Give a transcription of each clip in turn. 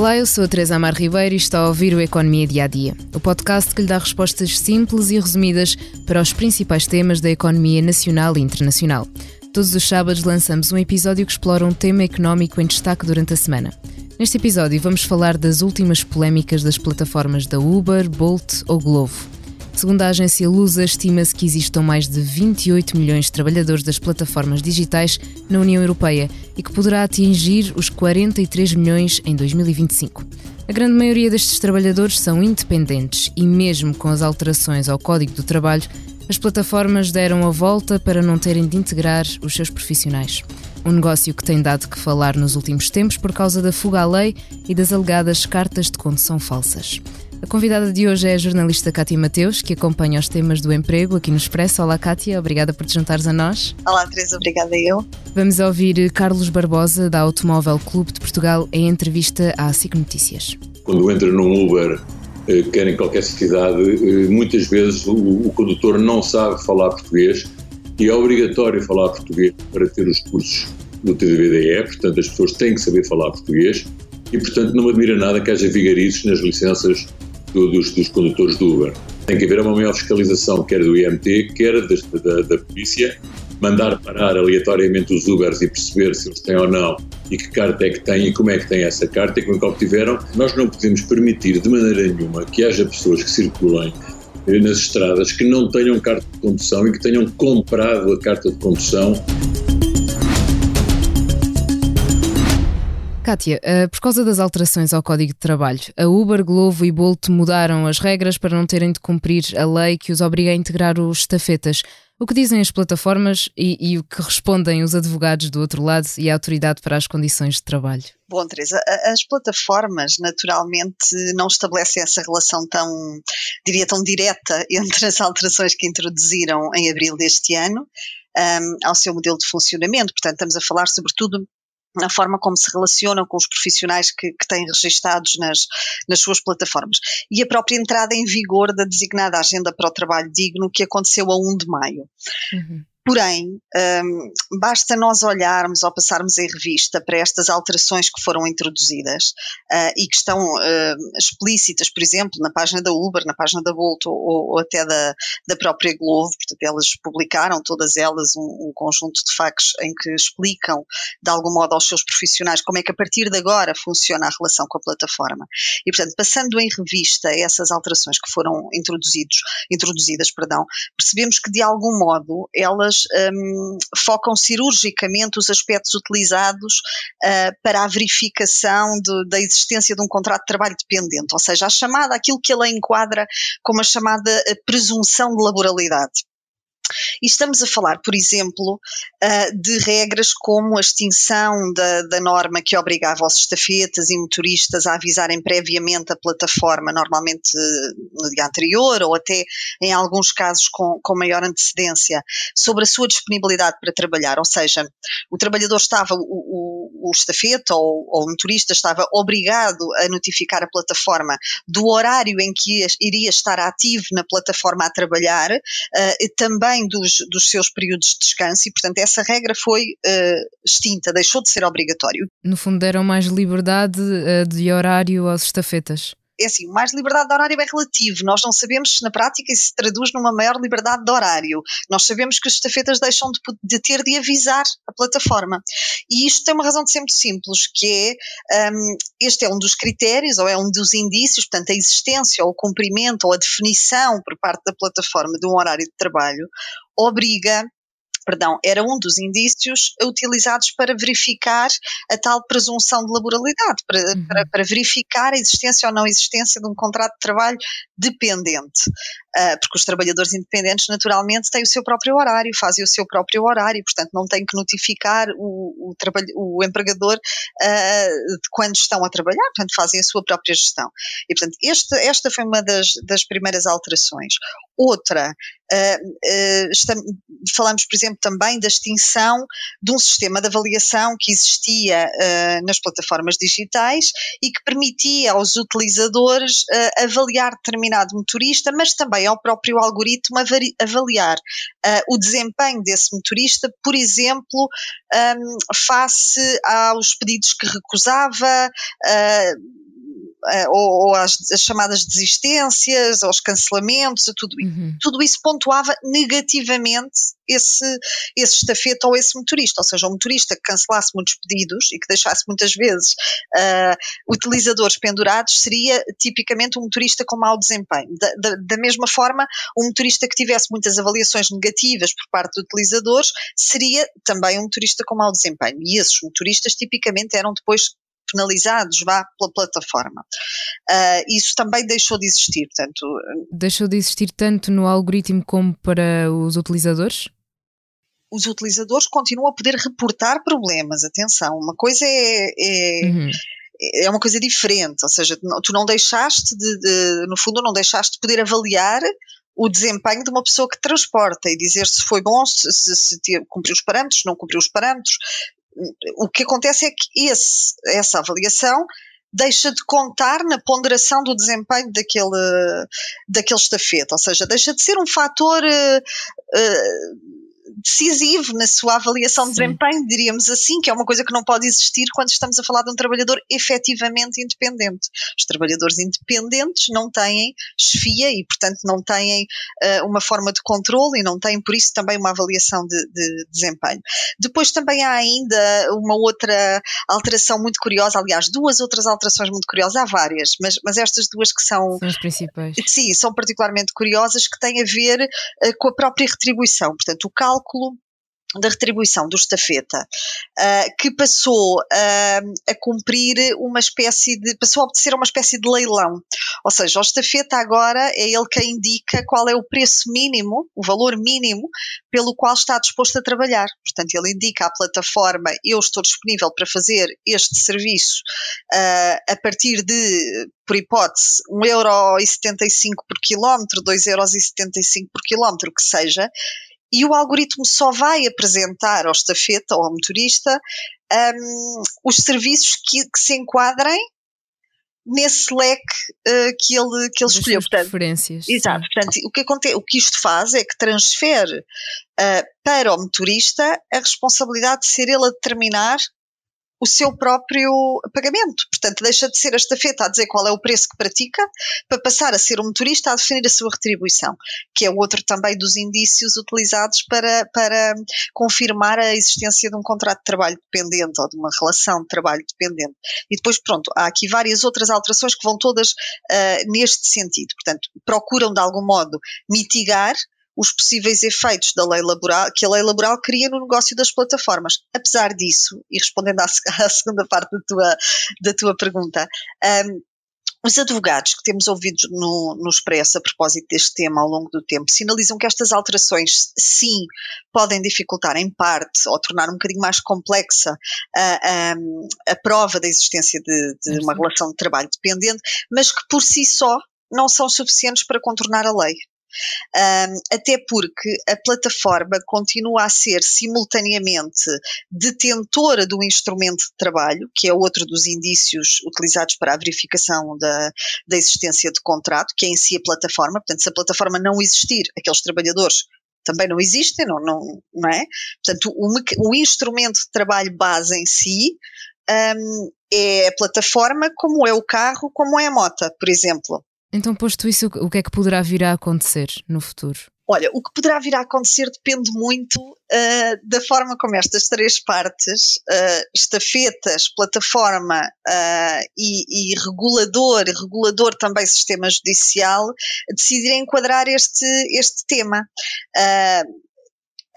Olá, eu sou a Teresa Amar Ribeiro e está a ouvir o Economia Dia a Dia, o podcast que lhe dá respostas simples e resumidas para os principais temas da economia nacional e internacional. Todos os sábados lançamos um episódio que explora um tema económico em destaque durante a semana. Neste episódio vamos falar das últimas polémicas das plataformas da Uber, Bolt ou Glovo. Segundo a agência Lusa, estima-se que existam mais de 28 milhões de trabalhadores das plataformas digitais na União Europeia e que poderá atingir os 43 milhões em 2025. A grande maioria destes trabalhadores são independentes e, mesmo com as alterações ao Código do Trabalho, as plataformas deram a volta para não terem de integrar os seus profissionais. Um negócio que tem dado que falar nos últimos tempos por causa da fuga à lei e das alegadas cartas de condução falsas. A convidada de hoje é a jornalista Cátia Mateus, que acompanha os temas do emprego aqui no Expresso. Olá, Cátia, obrigada por te juntares a nós. Olá, Teresa, obrigada eu. Vamos ouvir Carlos Barbosa, da Automóvel Clube de Portugal, em entrevista à SIC Notícias. Quando entra num Uber, eh, quer em qualquer cidade, eh, muitas vezes o, o condutor não sabe falar português e é obrigatório falar português para ter os cursos do TDVDE, portanto as pessoas têm que saber falar português e, portanto, não me admira nada que haja vigarizes nas licenças do, dos, dos, condutores do Uber. Tem que haver uma maior fiscalização, quer do IMT, quer da, da, da polícia, mandar parar aleatoriamente os Ubers e perceber se eles têm ou não e que carta é que têm e como é que têm essa carta e como é que obtiveram. Nós não podemos permitir de maneira nenhuma que haja pessoas que circulem eh, nas estradas que não tenham carta de condução e que tenham comprado a carta de condução Kátia, uh, por causa das alterações ao Código de Trabalho, a Uber, Glovo e Bolt mudaram as regras para não terem de cumprir a lei que os obriga a integrar os estafetas. O que dizem as plataformas e, e, o que respondem os advogados do outro lado e a autoridade para as condições de trabalho? Bom, Teresa, as plataformas naturalmente não estabelecem essa relação tão, diria, tão direta entre as alterações que introduziram em abril deste ano um, ao seu modelo de funcionamento. Portanto, estamos a falar sobretudo na forma como se relacionam com os profissionais que, que têm registados nas, nas suas plataformas. E a própria entrada em vigor da designada Agenda para o Trabalho Digno, que aconteceu a 1 de maio. Uhum. Porém, um, basta nós olharmos ou passarmos em revista para estas alterações que foram introduzidas uh, e que estão uh, explícitas, por exemplo, na página da Uber, na página da Volt ou, ou, até da, da própria Glovo, portanto, elas publicaram todas elas um, um, conjunto de factos em que explicam, de algum modo, aos seus profissionais como é que a partir de agora funciona a relação com a plataforma. E, portanto, passando em revista essas alterações que foram introduzidos, introduzidas, perdão, percebemos que, de algum modo, elas um, focam cirurgicamente os aspectos utilizados uh, para a verificação de, da existência de um contrato de trabalho dependente, ou seja, a chamada, aquilo que ela enquadra como a chamada eh, presunção de laboralidade. E estamos a falar, por exemplo, uh, de regras como a extinção da, da, norma que obrigava os estafetas e motoristas a avisarem previamente a plataforma, normalmente no dia anterior ou até em alguns casos com, com maior antecedência, sobre a sua disponibilidade para trabalhar. Ou seja, o trabalhador estava, o, o estafeta ou, ou, o motorista estava obrigado a notificar a plataforma do horário em que iria estar ativo na plataforma a trabalhar, uh, também além dos, dos seus períodos de descanso e, portanto, essa regra foi uh, extinta, deixou de ser obrigatório. No fundo, deram mais liberdade uh, de horário às estafetas é assim, mais liberdade de horário é relativo. Nós não sabemos se na prática isso se traduz numa maior liberdade de horário. Nós sabemos que as estafetas deixam de, de ter de avisar a plataforma. E isto tem uma razão de ser muito simples, que é, um, este é um dos critérios, ou é um dos indícios, portanto, a existência ou o cumprimento ou a definição por parte da plataforma de um horário de trabalho obriga perdão, era um dos indícios utilizados para verificar a tal presunção de laboralidade, para, uhum. para, para, verificar a existência ou não existência de um contrato de trabalho dependente. Uh, porque os trabalhadores independentes naturalmente têm o seu próprio horário, fazem o seu próprio horário, portanto não têm que notificar o, o, o empregador uh, de quando estão a trabalhar, portanto fazem a sua própria gestão. E portanto este, esta foi uma das, das primeiras alterações. Outra, uh, falamos por exemplo também da extinção de um sistema de avaliação que existia nas plataformas digitais e que permitia aos utilizadores avaliar determinado motorista, mas também ao próprio algoritmo avaliar uh, o desempenho desse motorista, por exemplo, um, face aos pedidos que recusava, uh, uh, ou, ou as, as, chamadas desistências, aos cancelamentos, tudo, uhum. tudo isso pontuava negativamente esse, esse estafeta ou esse motorista, ou seja, um motorista que cancelasse muitos pedidos e que deixasse muitas vezes uh, utilizadores pendurados seria tipicamente um motorista com mau desempenho. Da, da, da, mesma forma, um motorista que tivesse muitas avaliações negativas por parte de utilizadores seria também um motorista com mau desempenho. E esses motoristas tipicamente eram depois penalizados vá pela plataforma. Uh, isso também deixou de existir, portanto. Deixou de existir tanto no algoritmo como para os utilizadores? Os utilizadores continuam a poder reportar problemas. Atenção, uma coisa é, é uhum é uma coisa diferente, ou seja, tu não deixaste de, de, no fundo, não deixaste de poder avaliar o desempenho de uma pessoa que transporta e dizer se foi bom, se, se, se cumpriu os parâmetros, não cumpriu os parâmetros, o que acontece é que esse, essa avaliação deixa de contar na ponderação do desempenho daquele, daquele estafeta, ou seja, deixa de ser um fator uh, uh, decisivo na sua avaliação de desempenho, diríamos assim, que é uma coisa que não pode existir quando estamos a falar de um trabalhador efetivamente independente. Os trabalhadores independentes não têm chefia e, portanto, não têm uh, uma forma de controle e não têm, por isso, também uma avaliação de, de, desempenho. Depois também há ainda uma outra alteração muito curiosa, aliás, duas outras alterações muito curiosas, há várias, mas, mas estas duas que são. São as principais. Sim, são particularmente curiosas, que têm a ver uh, com a própria retribuição. Portanto, o cálculo cálculo da retribuição do estafeta, uh, que passou uh, a cumprir uma espécie de, passou a obedecer a uma espécie de leilão, ou seja, o estafeta agora é ele quem indica qual é o preço mínimo, o valor mínimo pelo qual está disposto a trabalhar, portanto ele indica à plataforma, eu estou disponível para fazer este serviço uh, a partir de por hipótese, 1,75€ por quilómetro, 2,75€ por quilómetro, o que seja, e o algoritmo só vai apresentar ao estafeta ou ao motorista um, os serviços que, que, se enquadrem nesse leque uh, que ele, que ele escolheu. Portanto, preferências. Exato. Portanto, o que, acontece, o que isto faz é que transfere uh, para o motorista a responsabilidade de ser ele a determinar o seu próprio pagamento. Portanto, deixa de ser a estafeta a dizer qual é o preço que pratica, para passar a ser o motorista a definir a sua retribuição, que é outro também dos indícios utilizados para, para confirmar a existência de um contrato de trabalho dependente ou de uma relação de trabalho dependente. E depois, pronto, há aqui várias outras alterações que vão todas uh, neste sentido. Portanto, procuram de algum modo mitigar os possíveis efeitos da lei laboral, que a lei laboral cria no negócio das plataformas. Apesar disso, e respondendo à, à segunda parte da tua, da tua pergunta, um, os advogados que temos ouvido no, no Expresso a propósito deste tema ao longo do tempo sinalizam que estas alterações, sim, podem dificultar em parte ou tornar um bocadinho mais complexa a, a, a prova da existência de, de uma relação de trabalho dependente, mas que por si só não são suficientes para contornar a lei. Um, até porque a plataforma continua a ser simultaneamente detentora do instrumento de trabalho, que é outro dos indícios utilizados para a verificação da, da existência de contrato, que é em si a plataforma. Portanto, se a plataforma não existir, aqueles trabalhadores também não existem, não, não, não é? Portanto, o, o instrumento de trabalho base em si um, é a plataforma, como é o carro, como é a moto, por exemplo. Então, posto isso, o que é que poderá vir a acontecer no futuro? Olha, o que poderá vir a acontecer depende muito uh, da forma como estas três partes, uh, estafetas, plataforma uh, e, e, regulador, regulador também sistema judicial, decidirem enquadrar este, este tema.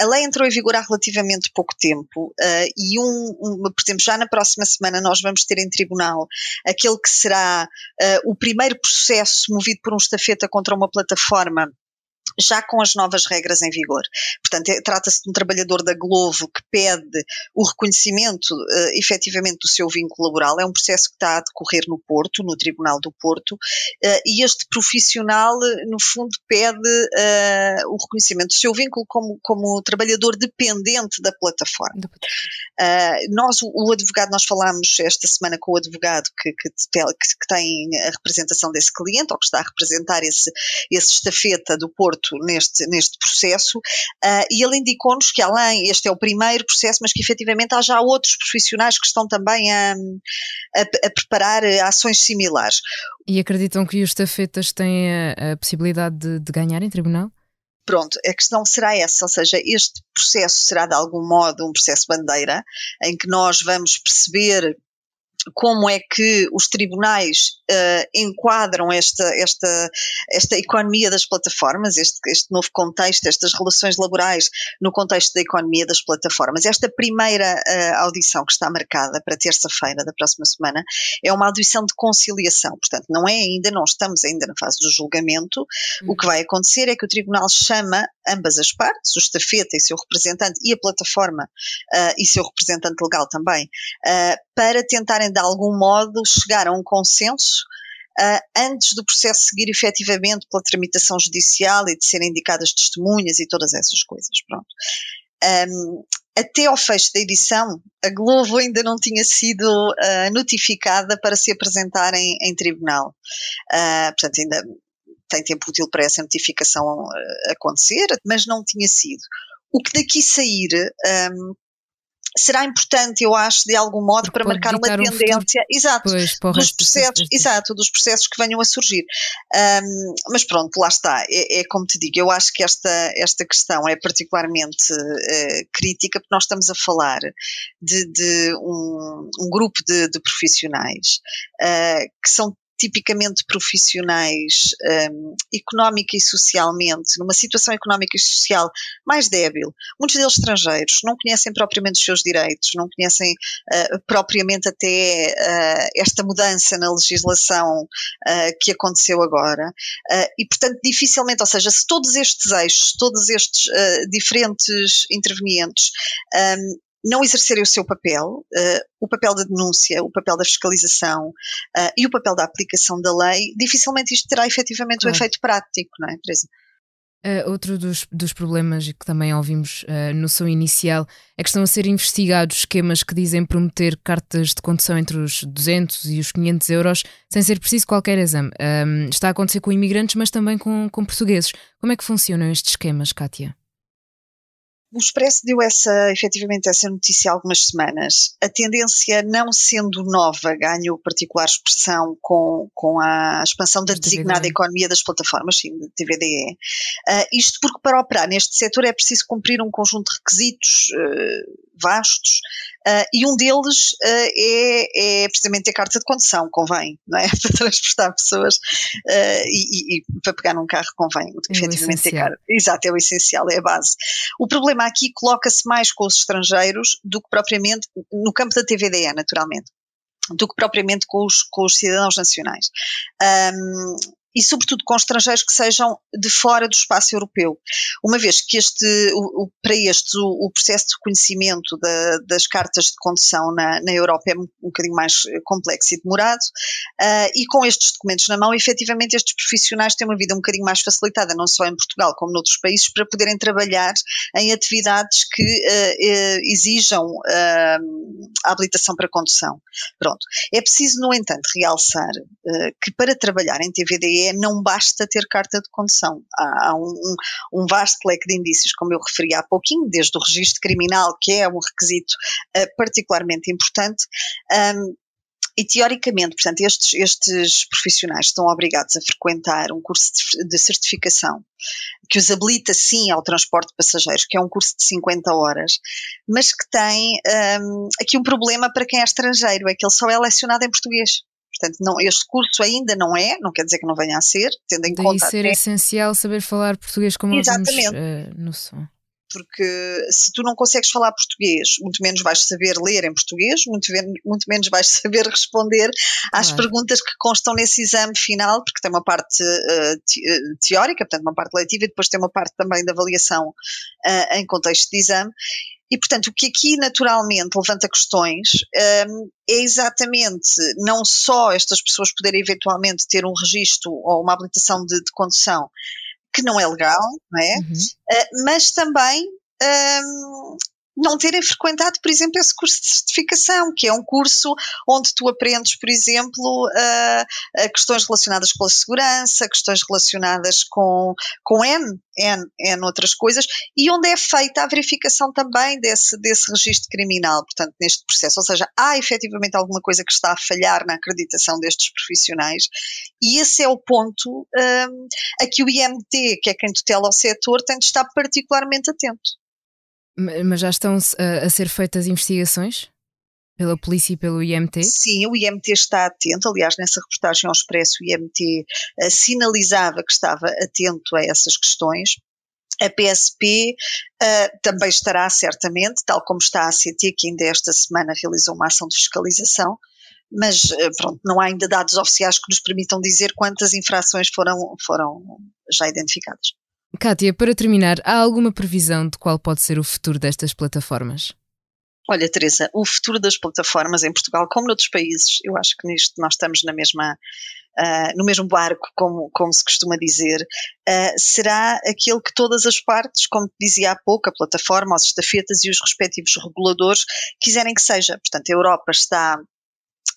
A lei entrou em vigor há relativamente pouco tempo uh, e, um, um, por exemplo, já na próxima semana nós vamos ter em tribunal aquele que será uh, o primeiro processo movido por um estafeta contra uma plataforma já com as novas regras em vigor. Portanto, é, trata-se de um trabalhador da Glovo que pede o reconhecimento uh, efetivamente do seu vínculo laboral. É um processo que está a decorrer no Porto, no Tribunal do Porto, uh, e este profissional, no fundo, pede uh, o reconhecimento do seu vínculo como, como trabalhador dependente da plataforma. Uh, nós, o, o, advogado, nós falámos esta semana com o advogado que, que, que, tem a representação desse cliente, ou que está a representar esse, esse estafeta do Porto Neste, neste processo uh, e ele indicou-nos que além, este é o primeiro processo, mas que efetivamente há já outros profissionais que estão também a, a, a preparar ações similares. E acreditam que os estafetas têm a, a possibilidade de, de ganhar em tribunal? Pronto, a questão será essa, ou seja, este processo será de algum modo um processo bandeira, em que nós vamos perceber como é que os tribunais uh, enquadram esta, esta, esta economia das plataformas, este, este novo contexto, estas relações laborais no contexto da economia das plataformas. Esta primeira uh, audição que está marcada para terça-feira da próxima semana é uma audição de conciliação, portanto, não é ainda, não estamos ainda na fase do julgamento. O que vai acontecer é que o tribunal chama ambas as partes, o estafeta e seu representante, e a plataforma uh, e seu representante legal também, para tentarem de algum modo chegar a um consenso Uh, antes do processo seguir efetivamente pela tramitação judicial e de serem indicadas testemunhas e todas essas coisas. Pronto. Um, até ao fecho da edição, a Globo ainda não tinha sido uh, notificada para se apresentar em, em tribunal. Uh, portanto, ainda tem tempo útil para essa notificação acontecer, mas não tinha sido. O que daqui sair um, será importante, eu acho, de algum modo, Porque para marcar uma tendência, exato, pois, dos processos, exato, dos processos que venham a surgir. Um, mas pronto, lá está. É, é, como te digo, eu acho que esta, esta questão é particularmente uh, crítica, porque nós estamos a falar de, de um, um, grupo de, de profissionais uh, que são tipicamente profissionais um, económica e socialmente, numa situação económica e social mais débil, muitos deles estrangeiros, não conhecem propriamente os seus direitos, não conhecem uh, propriamente até uh, esta mudança na legislação uh, que aconteceu agora, e portanto dificilmente, ou seja, se todos estes eixos, todos estes diferentes intervenientes um, não exercerem o seu papel, uh, o papel da denúncia, o papel da fiscalização uh, e o papel da aplicação da lei, dificilmente isto terá efetivamente claro. um efeito prático, não é, Teresa? Uh, outro dos, dos problemas que também ouvimos uh, no som inicial é que estão a ser investigados esquemas que dizem prometer cartas de condução entre os 200 e os 500 euros sem ser preciso qualquer exame. Um, está a acontecer com imigrantes, mas também com, com portugueses. Como é que funcionam estes esquemas, Kátia? O Expresso deu essa, efetivamente essa notícia há algumas semanas. A tendência, não sendo nova, ganhou particular expressão com, com a expansão da designada economia das plataformas, sim, da TVDE. Uh, isto porque para operar neste setor é preciso cumprir um conjunto de requisitos uh, vastos, uh, e um deles uh, é, é, precisamente a carta de condução, convém, não é? Para transportar pessoas uh, e, e, e, para pegar num carro convém, é efetivamente ter carta. Exato, é o essencial, é a base. O problema aqui coloca-se mais com os estrangeiros do que propriamente no campo da TVDE, naturalmente do que propriamente com os, com os cidadãos nacionais. Um, e, sobretudo, com estrangeiros que sejam de fora do espaço europeu. Uma vez que este, o, o, para estes, o, o, processo de reconhecimento da, das cartas de condução na, na Europa é um, um bocadinho mais eh, complexo e demorado, uh, e com estes documentos na mão, efetivamente, estes profissionais têm uma vida um bocadinho mais facilitada, não só em Portugal como noutros países, para poderem trabalhar em atividades que uh, uh, exijam a habilitação para condução. Pronto. É preciso, no entanto, realçar que para trabalhar em TVDE é não basta ter carta de condução. Há, há um, um, vasto leque de indícios, como eu referi há pouquinho, desde o registro criminal, que é um requisito uh, particularmente importante, um, e teoricamente, portanto, estes, estes profissionais estão obrigados a frequentar um curso de certificação que os habilita sim ao transporte de passageiros, que é um curso de 50 horas, mas que tem um, aqui um problema para quem é estrangeiro, é que ele só é lecionado em português. Portanto, não, este curso ainda não é, não quer dizer que não venha a ser, tendo em Daí conta. ser até... essencial saber falar português como Exatamente. nós vimos uh, no som porque se tu não consegues falar português, muito menos vais saber ler em português, muito, muito menos vais saber responder às claro. perguntas que constam nesse exame final, porque tem uma parte uh, teórica, portanto, uma parte leitiva, e depois tem uma parte também de avaliação uh, em contexto de exame. E, portanto, o que aqui naturalmente levanta questões um, é exatamente não só estas pessoas poderem eventualmente ter um registro ou uma habilitação de, de condução que não é legal, não é? Uhum. Uh, mas também um, não terem frequentado, por exemplo, esse curso de certificação, que é um curso onde tu aprendes, por exemplo, uh, questões relacionadas com a segurança, questões relacionadas com, com N, N, N outras coisas, e onde é feita a verificação também desse, desse registro criminal, portanto, neste processo. Ou seja, há efetivamente alguma coisa que está a falhar na acreditação destes profissionais, e esse é o ponto um, a que o IMT, que é quem tutela o setor, tem de estar particularmente atento. Mas já estão a, a ser feitas investigações? Pela polícia e pelo IMT? Sim, o IMT está atento. Aliás, nessa reportagem ao Expresso, o IMT uh, sinalizava que estava atento a essas questões. A PSP uh, eh, também estará, certamente, tal como está a ACT, que ainda esta semana realizou uma ação de fiscalização, mas uh, pronto, não há ainda dados oficiais que nos permitam dizer quantas infrações foram, foram já identificadas. Kátia, para terminar, há alguma previsão de qual pode ser o futuro destas plataformas? Olha, Teresa, o futuro das plataformas em Portugal, como noutros países, eu acho que nisto nós estamos na mesma, uh, no mesmo barco, como, como se costuma dizer, uh, será aquele que todas as partes, como dizia há pouco, a plataforma, os estafetas e os respectivos reguladores, quiserem que seja. Portanto, a Europa está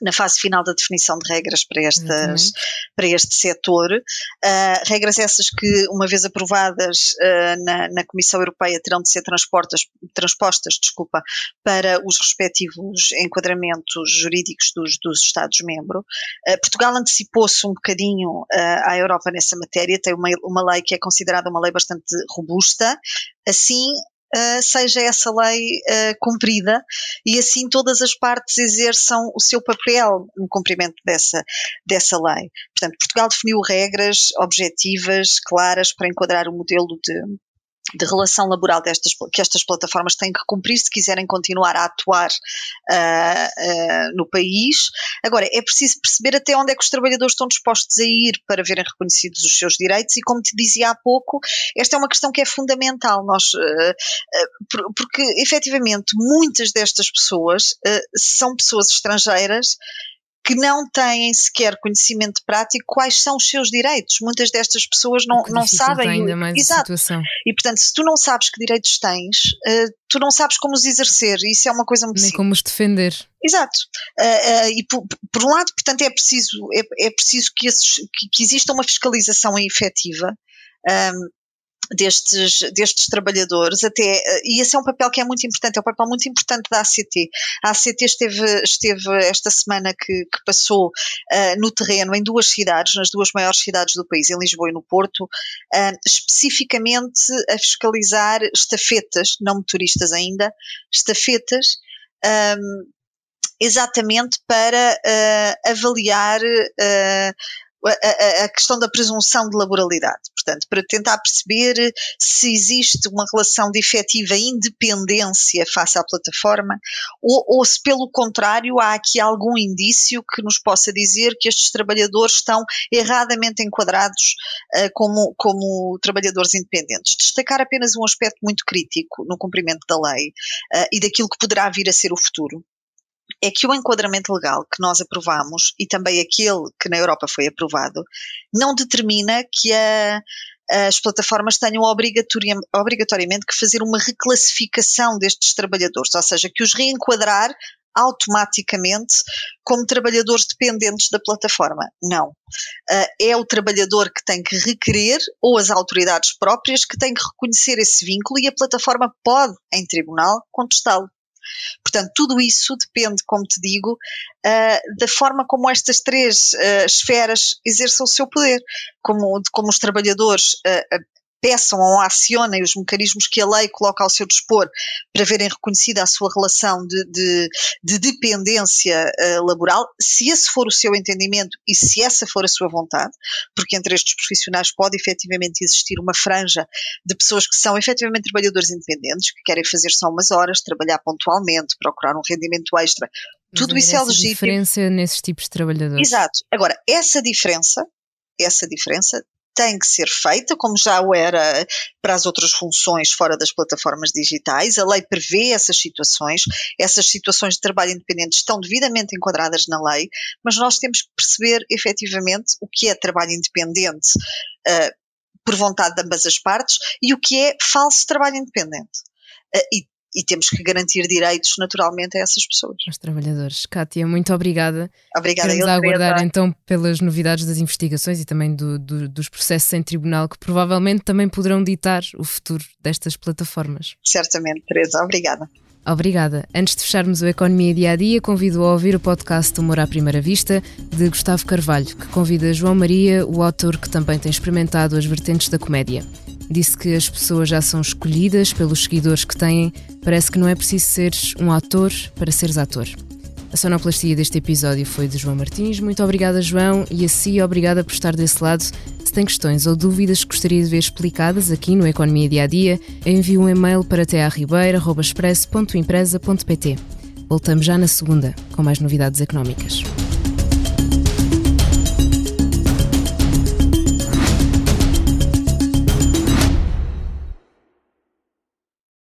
na fase final da definição de regras para, estas, para este setor. Uh, regras essas que, uma vez aprovadas uh, na, na, Comissão Europeia, terão de ser transpostas, desculpa, para os respectivos enquadramentos jurídicos dos, dos Estados-membros. Uh, Portugal antecipou-se um bocadinho à Europa nessa matéria, tem uma, uma lei que é considerada uma lei bastante robusta. Assim, uh, seja essa lei uh, cumprida e assim todas as partes exerçam o seu papel no cumprimento dessa, dessa lei. Portanto, Portugal definiu regras objetivas, claras, para enquadrar o modelo de, de relação laboral destas, que estas plataformas têm que cumprir se quiserem continuar a atuar uh, uh, no país. Agora, é preciso perceber até onde é que os trabalhadores estão dispostos a ir para verem reconhecidos os seus direitos e, como te dizia há pouco, esta é uma questão que é fundamental. Nós, uh, porque, efetivamente, muitas destas pessoas são pessoas estrangeiras que não têm sequer conhecimento prático quais são os seus direitos. Muitas destas pessoas não, não sabem. Ainda mais Exato. A situação. E portanto, se tu não sabes que direitos tens, uh, tu não sabes como os exercer. Isso é uma coisa muito Nem simples. como os defender. Exato. Uh, uh, e por, por, um lado, portanto, é preciso, é, é preciso que, esses, que, que exista uma fiscalização efetiva. Um, destes, destes trabalhadores, até, eh, e esse é um papel que é muito importante, é um papel muito importante da ACT. A ACT esteve, esteve esta semana que, que passou uh, no terreno em duas cidades, nas duas maiores cidades do país, em Lisboa e no Porto, uh, especificamente a fiscalizar estafetas, não motoristas ainda, estafetas, um, exatamente para uh, avaliar uh, a, a, questão da presunção de laboralidade. Portanto, para tentar perceber se existe uma relação de efetiva independência face à plataforma ou, ou se, pelo contrário, há aqui algum indício que nos possa dizer que estes trabalhadores estão erradamente enquadrados uh, como, como trabalhadores independentes. Destacar apenas um aspecto muito crítico no cumprimento da lei uh, e daquilo que poderá vir a ser o futuro é que o enquadramento legal que nós aprovamos e também aquele que na Europa foi aprovado não determina que a, as plataformas tenham obrigatoriamente que fazer uma reclassificação destes trabalhadores, ou seja, que os reenquadrar automaticamente como trabalhadores dependentes da plataforma. Não. Uh, é o trabalhador que tem que requerer, ou as autoridades próprias que têm que reconhecer esse vínculo e a plataforma pode, em tribunal, contestá-lo. Portanto, tudo isso depende, como te digo, uh, da forma como estas três uh, esferas exerçam o seu poder, como, como os trabalhadores uh, peçam ou acionem os mecanismos que a lei coloca ao seu dispor para verem reconhecida a sua relação de, de, de dependência uh, laboral, se esse for o seu entendimento e se essa for a sua vontade, porque entre estes profissionais pode efetivamente existir uma franja de pessoas que são efetivamente trabalhadores independentes, que querem fazer só umas horas, trabalhar pontualmente, procurar um rendimento extra, tudo isso é legítimo. diferença nesses tipos de trabalhadores. Exato. Agora, essa diferença, essa diferença tem que ser feita, como já o era para as outras funções fora das plataformas digitais. A lei prevê essas situações, essas situações de trabalho independente estão devidamente enquadradas na lei, mas nós temos que perceber efetivamente o que é trabalho independente uh, por vontade de ambas as partes e o que é falso trabalho independente. Uh, e e temos que garantir direitos naturalmente a essas pessoas. Aos trabalhadores. Kátia, muito obrigada. Obrigada. Queremos aguardar então pelas novidades das investigações e também do, do, dos processos em tribunal que provavelmente também poderão ditar o futuro destas plataformas. Certamente, Teresa. Obrigada. Obrigada. Antes de fecharmos o Economia Dia a Dia, convido a ouvir o podcast Humor à Primeira Vista, de Gustavo Carvalho, que convida João Maria, o autor que também tem experimentado as vertentes da comédia. Disse que as pessoas já são escolhidas pelos seguidores que têm, parece que não é preciso seres um ator para seres ator. A sonoplastia deste episódio foi de João Martins. Muito obrigada, João, e a si obrigada por estar desse lado. Se tem questões ou dúvidas que gostaria de ver explicadas aqui no Economia Dia a Dia, envie um e-mail para tearribeira.express.empresa.pt. Voltamos já na segunda, com mais novidades económicas.